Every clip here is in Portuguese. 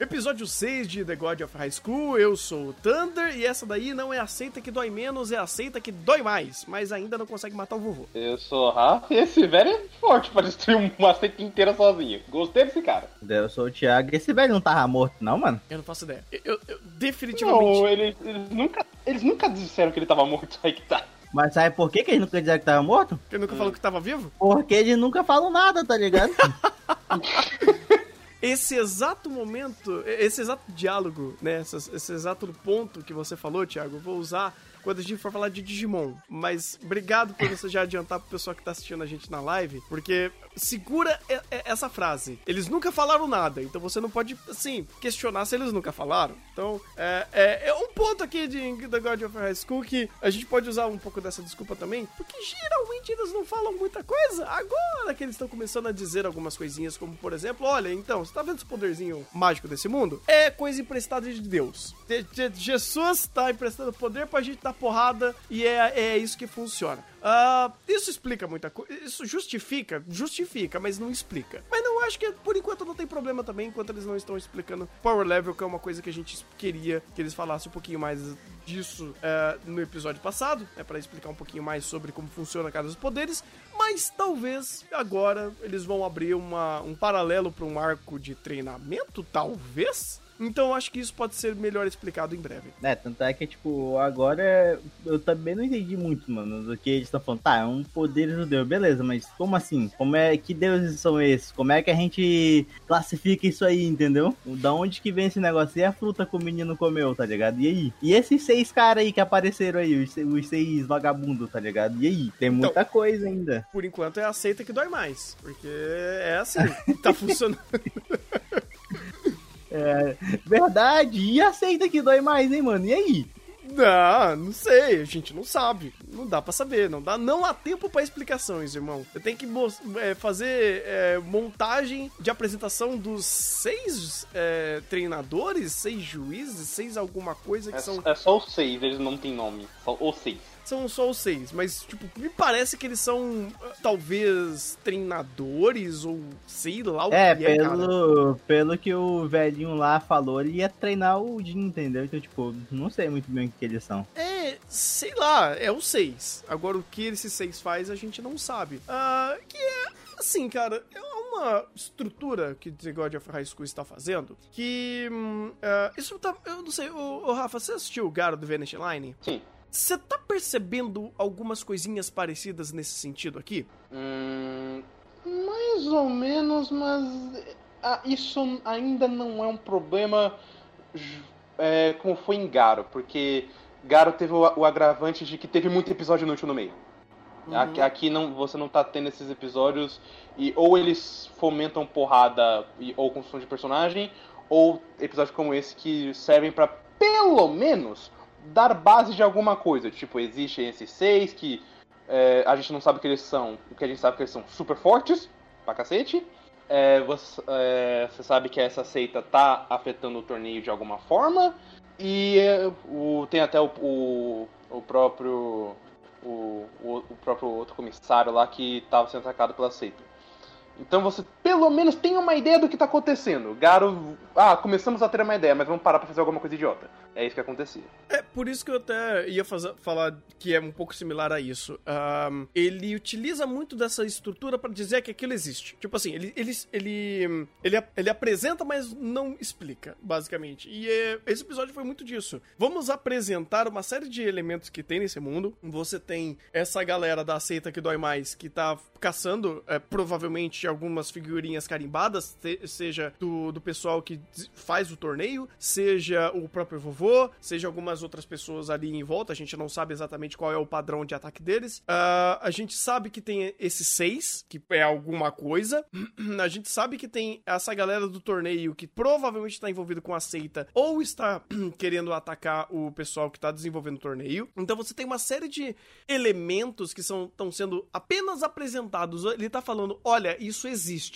Episódio 6 de The God of High School, eu sou o Thunder e essa daí não é a seita que dói menos, é a seita que dói mais, mas ainda não consegue matar o vovô. Eu sou o Rafa e esse velho é forte pra destruir uma seita inteira sozinho. Gostei desse cara. Eu sou o Thiago e esse velho não tava morto não, mano? Eu não faço ideia. Eu, eu- eu definitivamente... Não, eles, eles nunca, eles nunca disseram que ele tava morto, aí que tá. Mas sabe por que, que eles nunca disseram que tava morto? Ele nunca falou que tava vivo? Porque eles nunca falam nada, tá ligado? Esse exato momento, esse exato diálogo, né? Esse, esse exato ponto que você falou, Thiago, vou usar quando a gente for falar de Digimon. Mas obrigado por você já adiantar pro pessoal que tá assistindo a gente na live, porque segura essa frase. Eles nunca falaram nada, então você não pode, assim, questionar se eles nunca falaram. Então, é, é, é um ponto aqui de The God of High School que a gente pode usar um pouco dessa desculpa também, porque geralmente eles não falam muita coisa. Agora que eles estão começando a dizer algumas coisinhas, como por exemplo, olha, então, você tá vendo esse poderzinho mágico desse mundo? É coisa emprestada de Deus. De- de- Jesus tá emprestando poder pra gente dar porrada e é, é isso que funciona. Ah, isso explica muita coisa. Isso justifica, justifica, mas não explica. Mas não acho que por enquanto não tem problema também, enquanto eles não estão explicando Power Level, que é uma coisa que a gente queria que eles falassem um pouquinho mais disso eh, no episódio passado, é para explicar um pouquinho mais sobre como funciona cada um dos poderes. Mas talvez agora eles vão abrir uma, um paralelo para um arco de treinamento, talvez. Então eu acho que isso pode ser melhor explicado em breve. É, tanto é que, tipo, agora eu também não entendi muito, mano, do que eles estão falando. Tá, é um poder do Deus, beleza, mas como assim? Como é, que deuses são esses? Como é que a gente classifica isso aí, entendeu? Da onde que vem esse negócio? E a fruta que o menino comeu, tá ligado? E aí? E esses seis caras aí que apareceram aí, os, se- os seis vagabundos, tá ligado? E aí? Tem muita coisa ainda. Por enquanto é a seita que dói mais, porque é assim, tá funcionando. É, verdade, e aceita que dói mais, hein, mano? E aí? Não, não sei, a gente não sabe. Não dá pra saber, não dá, não há tempo pra explicações, irmão. Eu tenho que é, fazer é, montagem de apresentação dos seis é, treinadores, seis juízes, seis alguma coisa que É, são é só os seis, eles não têm nome. Só os seis. São só os seis, mas tipo, me parece que eles são talvez treinadores ou sei lá o É, que é, cara. pelo, pelo que o velhinho lá falou, ele ia treinar o Jin, entendeu? Então, tipo, não sei muito bem o que, eles são. É, sei lá, é o 6. Agora, o que esse 6 faz, a gente não sabe. Ah, que é, assim, cara, é uma estrutura que The God of High School está fazendo que. hum, ah, isso tá. Eu não sei, ô, ô, Rafa, você assistiu o Garo do Vanish Line? Sim. Você tá percebendo algumas coisinhas parecidas nesse sentido aqui? Hum, mais ou menos, mas ah, isso ainda não é um problema é, como foi em Garo, porque Garo teve o, o agravante de que teve muito episódio inútil no meio. Aqui, aqui não, você não tá tendo esses episódios e ou eles fomentam porrada e, ou construção de personagem, ou episódios como esse que servem pra pelo menos dar base de alguma coisa. Tipo, existem esses seis que é, a gente não sabe que eles são, o que a gente sabe que eles são super fortes, pra cacete. É, você, é, você sabe que essa seita tá afetando o torneio de alguma forma. E é, o, tem até o, o, o próprio. O, o próprio outro comissário lá que estava sendo atacado pela seita. Então você pelo menos tem uma ideia do que tá acontecendo. Garo. Ah, começamos a ter uma ideia, mas vamos parar pra fazer alguma coisa idiota. É isso que acontecia. É, por isso que eu até ia fazer- falar que é um pouco similar a isso. Ahn, ele utiliza muito dessa estrutura pra dizer que aquilo existe. Tipo assim, ele, ele, ele, ele, ele apresenta, mas não explica, basicamente. E é, esse episódio foi muito disso. Vamos apresentar uma série de elementos que tem nesse mundo. Você tem essa galera da seita que dói mais, que tá caçando, é, provavelmente, algumas figurinhas carimbadas, seja do, do pessoal que faz o torneio, seja o próprio vovô, seja algumas outras pessoas ali em volta. A gente não sabe exatamente qual é o padrão de ataque deles. Ah, a gente sabe que tem esses seis, que é alguma coisa. A gente sabe que tem essa galera do torneio que provavelmente está envolvido com a seita ou está querendo atacar o pessoal que está desenvolvendo o torneio. Então você tem uma série de elementos que estão sendo apenas apresentados. Ele tá falando: olha, isso isso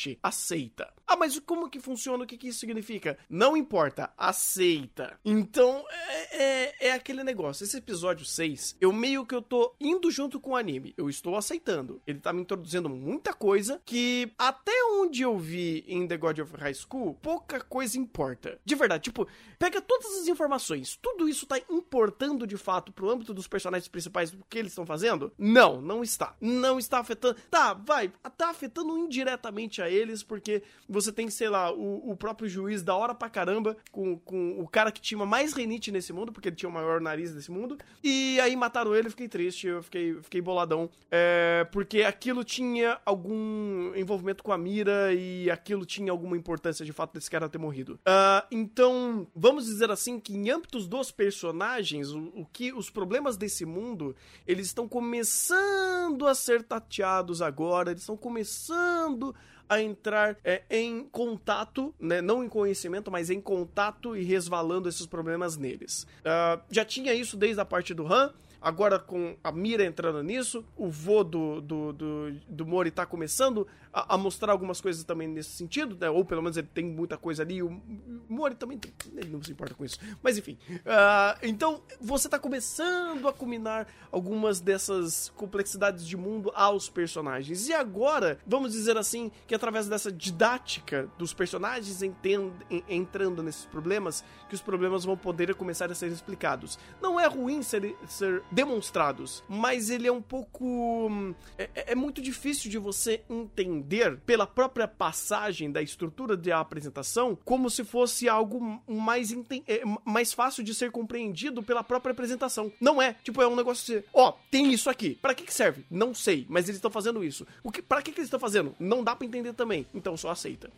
existe. Aceita. Ah, mas como que funciona? O que, que isso significa? Não importa, aceita. Então, é, é, é, aquele negócio. Esse episódio 6, eu meio que eu tô indo junto com o anime. Eu estou aceitando. Ele tá me introduzindo muita coisa que, até onde eu vi em The God of High School, pouca coisa importa. De verdade, tipo, pega todas as informações. Tudo isso tá importando de fato pro âmbito dos personagens principais do que eles estão fazendo? Não, não está. Não está afetando. Tá, vai, tá afetando indiretamente a eles, porque você tem, sei lá, o, o próprio juiz da hora pra caramba, com, com o cara que tinha mais renite nesse mundo, porque ele tinha o maior nariz desse mundo. E aí mataram ele, eu fiquei triste, eu fiquei, fiquei boladão. É, porque aquilo tinha algum envolvimento com a mira e aquilo tinha alguma importância de fato desse cara ter morrido. Uh, então, vamos dizer assim que em âmbitos dos personagens, o, o que os problemas desse mundo, eles estão começando a ser tateados agora, eles estão começando a entrar é, em contato, né, não em conhecimento, mas em contato e resvalando esses problemas neles. Uh, já tinha isso desde a parte do Han, agora com a Mira entrando nisso, o vô do, do, do, do Mori tá começando a, a, mostrar algumas coisas também nesse sentido, né? Ou pelo menos ele tem muita coisa ali. O Mori também ele não se importa com isso. Mas enfim. Uh, então você tá começando a combinar algumas dessas complexidades de mundo aos personagens. E agora, vamos dizer assim, que através dessa didática dos personagens entend, entrando nesses problemas, que os problemas vão poder começar a ser explicados. Não é ruim ser, ser demonstrados, mas ele é um pouco. Hum, é, é muito difícil de você entender pela própria passagem da estrutura da apresentação como se fosse algo mais, é, mais fácil de ser compreendido pela própria apresentação. Não é. Tipo, é um negócio assim, ó, tem isso aqui. Para que que serve? Não sei, mas eles estão fazendo isso. O que, para que que eles estão fazendo? Não dá para entender também. Então só aceita.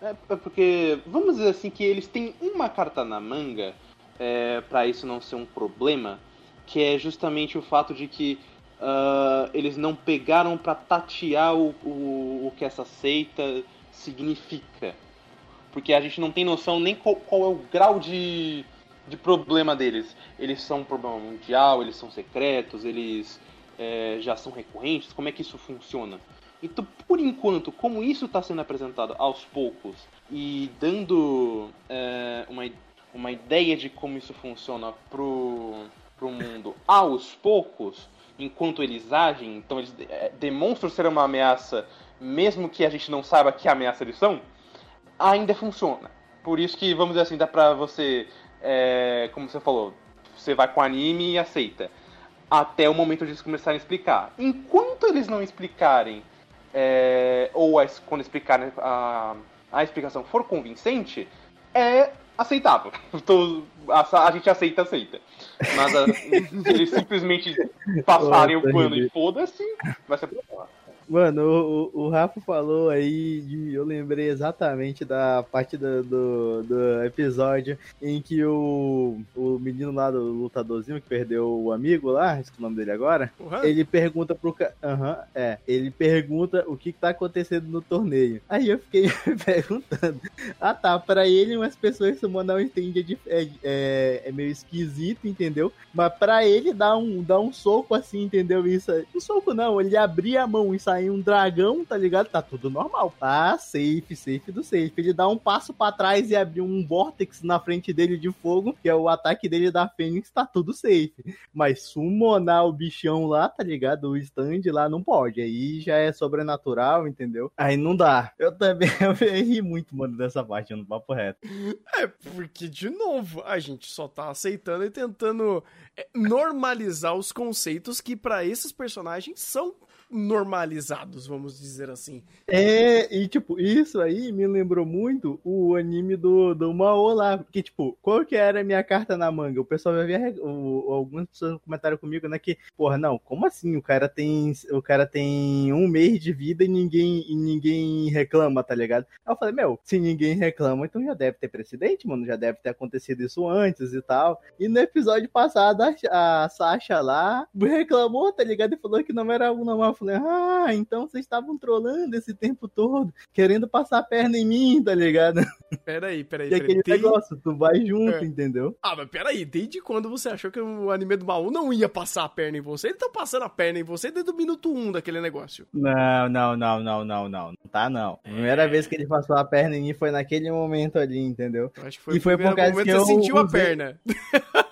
É, é, porque, vamos dizer assim, que eles têm uma carta na manga é, para isso não ser um problema, que é justamente o fato de que uh, eles não pegaram para tatear o, o, o, que essa seita significa. Porque a gente não tem noção nem qual, qual é o grau de, de problema deles. Eles são um problema mundial, eles são secretos, eles é, já são recorrentes, como é que isso funciona? Então, por enquanto, como isso está sendo apresentado aos poucos e dando é, uma, uma ideia de como isso funciona pro, pro mundo aos poucos, enquanto eles agem, então eles é, demonstram ser uma ameaça, mesmo que a gente não saiba que ameaça eles são, ainda funciona. Por isso que, vamos dizer assim, dá pra você, é, como você falou, você vai com anime e aceita. Até o momento de eles começarem a explicar. Enquanto eles não explicarem, é, ou a, quando explicarem a, a explicação for convincente, é aceitável. Então, a, a gente aceita, aceita. Mas a, se eles simplesmente passarem Nossa, o pano e foda-se, vai ser problema. Mano, o, o, Rafa falou aí, eu lembrei exatamente da parte do, do, do, episódio em que o, o menino lá do lutadorzinho que perdeu o amigo lá, esqueci o nome dele agora, uhum. ele pergunta pro cara. Uhum, é, ele pergunta o que, que tá acontecendo no torneio. Aí eu fiquei perguntando. Ah tá, pra ele umas pessoas summonar um stand é, é, é, meio esquisito, entendeu? Mas pra ele dar um, dar um soco assim, entendeu? Isso. Um soco não, ele abria a mão e sair sair um dragão, tá ligado? Tá tudo normal. Tá safe, safe do safe. Ele dá um passo para trás e abrir um vortex na frente dele de fogo, que é o ataque dele da Fênix, tá tudo safe. Mas summonar o bichão lá, tá ligado? O stand lá não pode. Aí já é sobrenatural, entendeu? Aí não dá. Eu também eu ri muito, mano, dessa parte no papo reto. É, porque, de novo, a gente só tá aceitando e tentando é, normalizar os conceitos que para esses personagens são normalizados, vamos dizer assim. É, e tipo, isso aí me lembrou muito o anime do, do Mao lá, porque tipo, qual que era a minha carta na manga? O pessoal vai ver, algumas pessoas comentaram comigo, né, que, porra, não, como assim? O cara tem, o cara tem um mês de vida e ninguém, e ninguém reclama, tá ligado? Aí eu falei, meu, se ninguém reclama, então já deve ter precedente, mano, já deve ter acontecido isso antes e tal. E no episódio passado, a, a Sasha lá reclamou, tá ligado? E falou que não era normal falei, ah, então vocês estavam trolando esse tempo todo, querendo passar a perna em mim, tá ligado? Peraí, peraí, E peraí. aquele Tem- negócio, tu vai junto, É. entendeu? Ah, mas peraí, desde quando você achou que o anime do Maú não ia passar a perna em você? Ele tá passando a perna em você desde o minuto 1 daquele negócio. Não, não, não, não, não, não. Não tá, não. A primeira vez que ele passou a perna em mim foi naquele momento ali, entendeu? Eu acho que foi E foi por causa momento que você eu sentiu a usei- perna.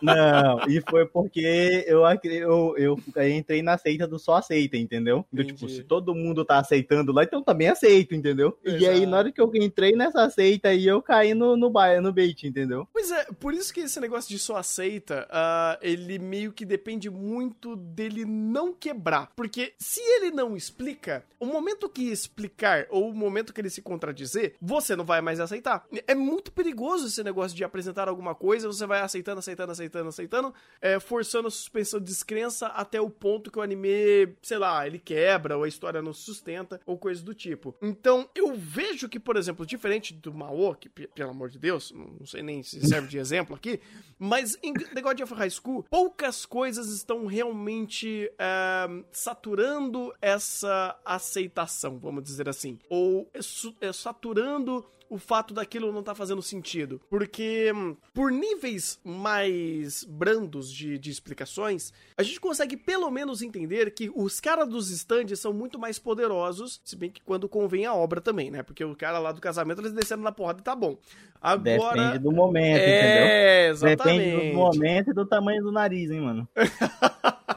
Não, e foi porque eu, eu, eu, eu entrei na seita do só aceita, entendeu? Eu, tipo, Entendi. se todo mundo tá aceitando lá, então também aceito, entendeu? E aí, Exato. na hora que eu entrei nessa seita aí, eu caí no, no, no bait, entendeu? Pois é, por isso que esse negócio de só aceita, ah, ele meio que depende muito dele não quebrar. Porque se ele não explica, o momento que explicar ou o momento que ele se contradizer, você não vai mais aceitar. É muito perigoso esse negócio de apresentar alguma coisa, você vai aceitando, aceitando, aceitando, aceitando, é, forçando a suspensão de descrença até o ponto que o anime, sei lá, ele quebra, ou a história não se sustenta, ou coisa do tipo. Então, eu vejo que, por exemplo, diferente do Mao, que, pe- pelo amor de Deus, não sei nem se serve de exemplo aqui, mas em The God of High School, poucas coisas estão realmente é, saturando essa aceitação, vamos dizer assim. Ou é é saturando o fato daquilo não tá fazendo sentido. Porque, hum, por níveis mais brandos de, de explicações, a gente consegue pelo menos entender que os caras dos stands são muito mais poderosos, se bem que quando convém a obra também, né? Porque o cara lá do casamento, eles descendo na porrada e tá bom. Agora. Depende do momento, entendeu? é, exatamente. Depende do momento e do tamanho do nariz, hein, mano.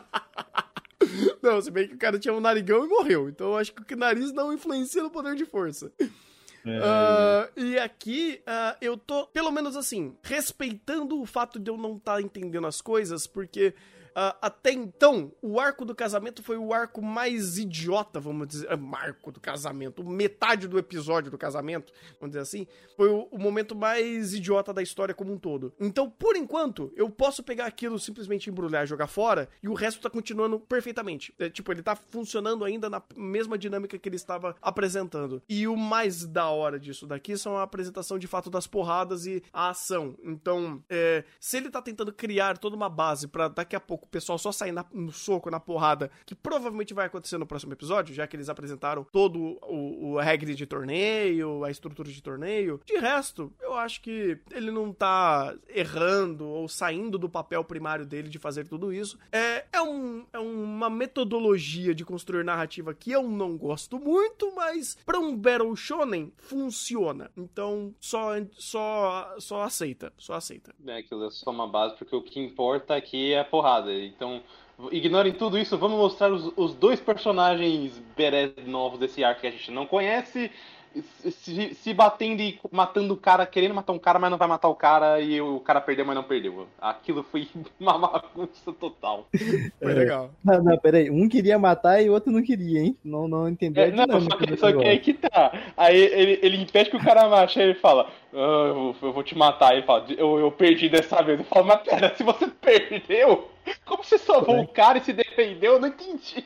Não, se bem que o cara tinha um narigão e morreu. Então eu acho que o nariz não influencia no poder de força. Ah, e aqui ah, eu tô, pelo menos assim, respeitando o fato de eu não estar entendendo as coisas, porque ah, até então o arco do casamento foi o arco mais idiota, vamos dizer. ah, arco do casamento, metade do episódio do casamento, vamos dizer assim, foi o, o momento mais idiota da história como um todo. Então, por enquanto, eu posso pegar aquilo, simplesmente embrulhar e jogar fora, e o resto tá continuando perfeitamente. É, tipo, ele tá funcionando ainda na mesma dinâmica que ele estava apresentando. E o mais da hora disso daqui são a apresentação de fato das porradas e a ação. Então, é, se ele tá tentando criar toda uma base pra daqui a pouco o pessoal só sair na- no soco, na porrada, que provavelmente vai acontecer no próximo episódio, já que eles apresentaram todo o, o regra de torneio, a estrutura de torneio. De resto, eu acho que ele não tá errando ou saindo do papel primário dele de fazer tudo isso. É, é, um, é uma metodologia de construir narrativa que eu não gosto muito, mas pra um Battle Shonen funciona. Então, só, só, só aceita, só aceita. É, aquilo é só uma base, porque o que importa aqui é a porrada. Então, ignorem tudo isso, vamos mostrar os, os dois personagens berés novos desse arco que a gente não conhece, se, se- batendo e matando o cara, querendo matar um cara, mas não vai matar o cara, e o cara perdeu, mas não perdeu. Aquilo foi uma bagunça total. Foi É. legal. Não, não, peraí. Um queria matar e o outro não queria, hein? Não, não entendeu a É, não, só que, só que aí que tá. Aí ele, ele impede que o cara mache, aí ele fala, "Ah, eu, vou- eu vou te matar. Aí ele fala, eu, eu perdi dessa vez. Eu falo, mas pera, se você perdeu, como você salvou É. o cara e se defendeu? Eu não entendi.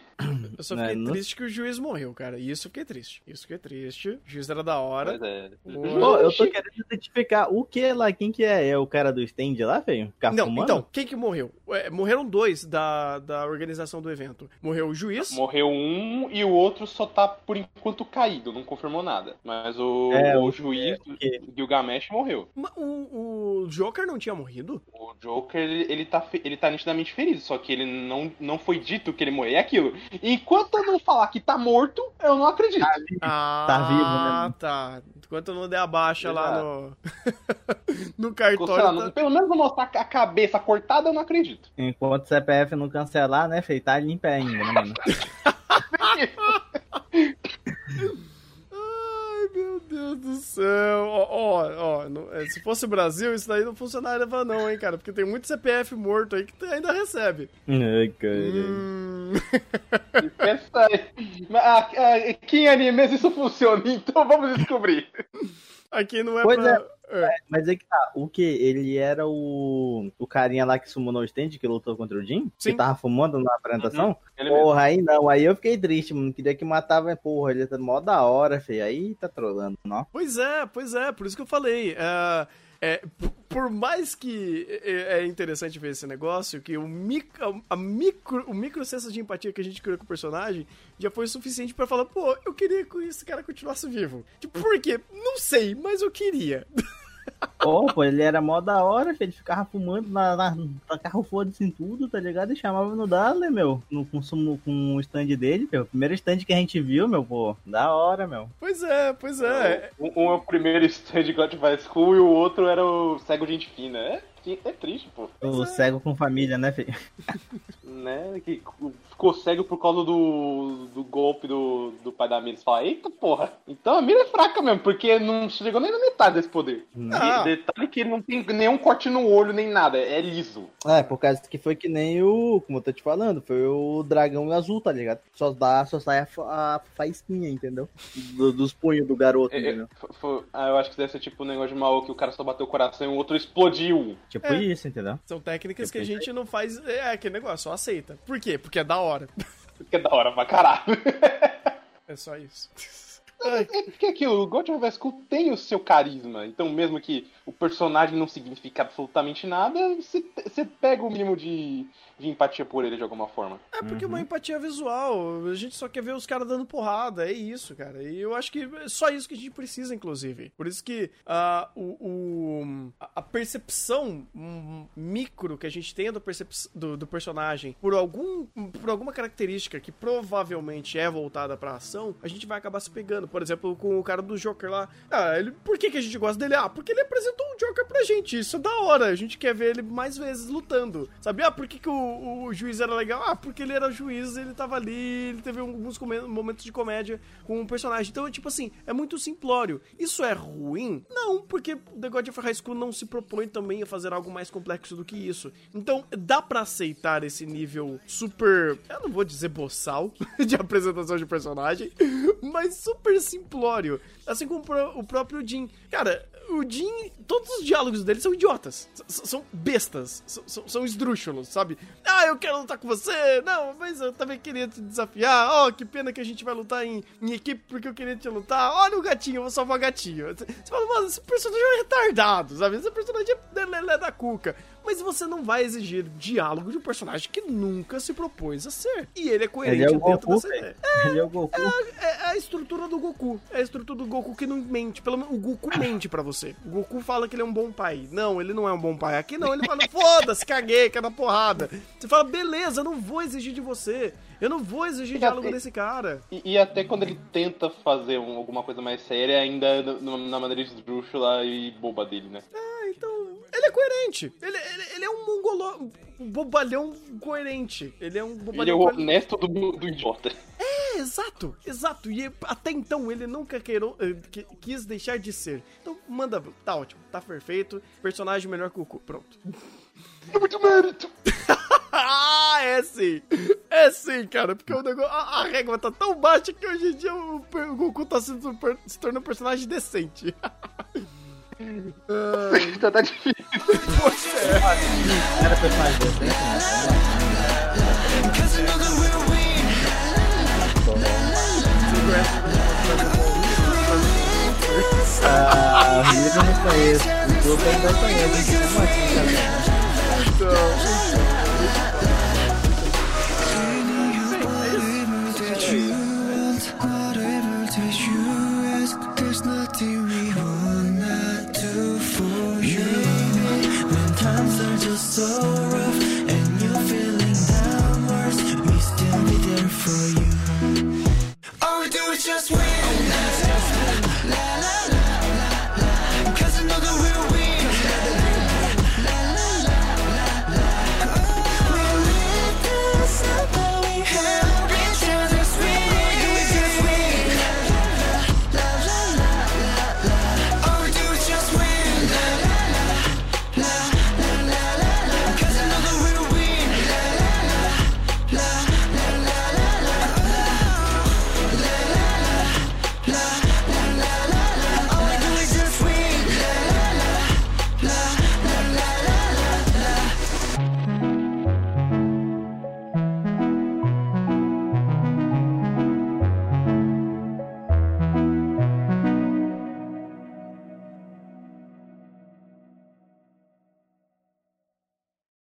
Eu só fiquei não- triste que o juiz morreu, cara. Isso fiquei triste. Isso fiquei triste. O juiz era da hora. É. Pô, eu tô querendo identificar o que lá, quem que é? É o cara do stand lá, velho? Ficar Não, fumando? então, quem que morreu? É, morreram dois da, da organização do evento. Morreu o juiz. Morreu um e o outro só tá por enquanto caído, não confirmou nada. Mas o, É, o o- juiz, o quê? Gilgamesh, morreu. O, o Joker não tinha morrido? O Joker, ele, ele tá, ele tá nitidamente ferido, só que ele não, não foi dito que ele morreu. É aquilo. Enquanto eu não falar que tá morto, eu não acredito. Ah, Tá vivo, né? tá. Enquanto eu não der a baixa lá no. no cartório. Lá, tá- Pelo menos não mostrar a cabeça cortada, eu não acredito. Enquanto o CPF não cancelar, né, feio? Tá limpo ainda, né, mano? Ai, meu Deus do céu. Ó, ó, ó, não- é, se fosse o Brasil, isso daí não funcionaria, não, hein, cara? Porque tem muito CPF morto aí que ainda recebe. Ai, cara. Hum. Pensa aí. Mas, ah, ah, que em animes isso funciona, então vamos descobrir. Aqui não é Pois pra. É. Mas é que tá, o que? Ele era o, o carinha lá que summonou o stand, que lutou contra o Jin? Sim. Que tava fumando na apresentação? Mesmo. Porra, aí não, aí eu fiquei triste, mano. Queria que matava, porra, ele tá mó da hora, feio. Aí tá trolando, não. Pois é, pois é, por isso que eu falei. É, é, por mais que é é interessante ver esse negócio, que o micro, a micro, o micro senso de empatia que a gente criou com o personagem já foi suficiente pra falar, pô, eu queria que esse cara continuasse vivo. Tipo, por quê? Não sei, mas eu queria. Pô, pô, ele era mó da hora, filho. Ele ficava fumando na, na, tacava foda-se em tudo, tá ligado? E chamava no Dale, meu, no consumo com o stand dele, meu. O primeiro stand que a gente viu, meu, pô, da hora, meu. Pois é, pois é. Um, um é o primeiro stand de God of School e o outro era o Cego Gente Fina. É, é triste, pô. O cego com família, né, filho? Né? Que ficou cego por causa do, do golpe do, do pai da Mira. Você fala, eita porra. Então a Mira é fraca mesmo, porque não chegou nem na metade desse poder. Não. E detalhe que ele não tem nenhum corte no olho nem nada, é liso. É, por causa que foi que nem o, como eu tô te falando, foi o dragão azul, tá ligado? Só dá, só sai a, a faísquinha, entendeu? Do- dos punhos do garoto, É, é, entendeu? fo- fo- ah, eu acho que deve ser tipo um negócio de mal que o cara só bateu o coração e o outro explodiu. Tipo É. isso, entendeu? São técnicas que a gente não faz. É aquele negócio, só aceita. Por quê? Porque é da hora. Que é da hora pra caralho. É só isso. Ai, É porque aqui, o God of School tem o seu carisma. Então, mesmo que o personagem não signifique absolutamente nada, você pega o mínimo de, de empatia por ele de alguma forma. É porque uma empatia visual. A gente só quer ver os caras dando porrada. É isso, cara. E eu acho que é só isso que a gente precisa, inclusive. Por isso que ah, o, o- a- a percepção micro que a gente tem do, percep- do, do personagem por, algum, por alguma característica que provavelmente é voltada pra ação, a gente vai acabar se pegando. Por exemplo, com o cara do Joker lá. Ah, ele, por que, que a gente gosta dele? Ah, porque ele apresentou um Joker pra gente. Isso é da hora. A gente quer ver ele mais vezes lutando. Sabe? Ah, por que, que o, o juiz era legal? Ah, porque ele era juiz, ele tava ali, ele teve alguns momentos de comédia com o personagem. Então, tipo assim, é muito simplório. Isso é ruim? Não, porque The God of High School não se propõe também a fazer algo mais complexo do que isso. Então, dá pra aceitar esse nível super. Eu não vou dizer boçal de apresentação de personagem, mas super simplório. Assim como o próprio Jim. Cara, o Jim, todos os diálogos dele são idiotas. São bestas. São, são esdrúxulos, sabe? Ah, eu quero lutar com você. Não, mas eu também queria te desafiar. Oh, que pena que a gente vai lutar em, em equipe porque eu queria te lutar. Olha o gatinho, eu vou salvar o gatinho. Você fala, mano, esse personagem é retardado, sabe? Esse personagem é lelé da cuca. Mas você não vai exigir diálogo de um personagem que nunca se propôs a ser. E ele é coerente Ele é o dentro Goku, dessa ideia. Ele é o Goku. É, é a estrutura do Goku. É a estrutura do Goku que não mente. Pelo menos o Goku mente pra você. O Goku fala que ele é um bom pai. Não, ele não é um bom pai. Aqui não, ele fala, foda-se, caguei, quer dar porrada. Você fala, beleza, eu não vou exigir de você. Eu não vou exigir diálogo desse cara. E, e até quando ele tenta fazer um- alguma coisa mais séria, ainda é no- na maneira esdrúxula e boba dele, né? Ah, então. Ele é coerente. Ele, ele, ele é um mongolão. Um bobalhão coerente. Ele é um Ele é bobalhão o coerente. honesto do, do idiota. É, exato, exato. E até então ele nunca queirou, eh, quis deixar de ser. Então manda, tá ótimo, tá perfeito. Personagem melhor que o Goku, pronto. É muito mérito. ah, é sim. É sim, cara, porque o negócio, a, a régua tá tão baixa que hoje em dia o, o Goku tá se, se tornando um personagem decente. Ai, tá, tá difícil. poxa, é. Era decente, né? Ah, eu não conheço. O ainda conheço. Como assim, cara? Whatever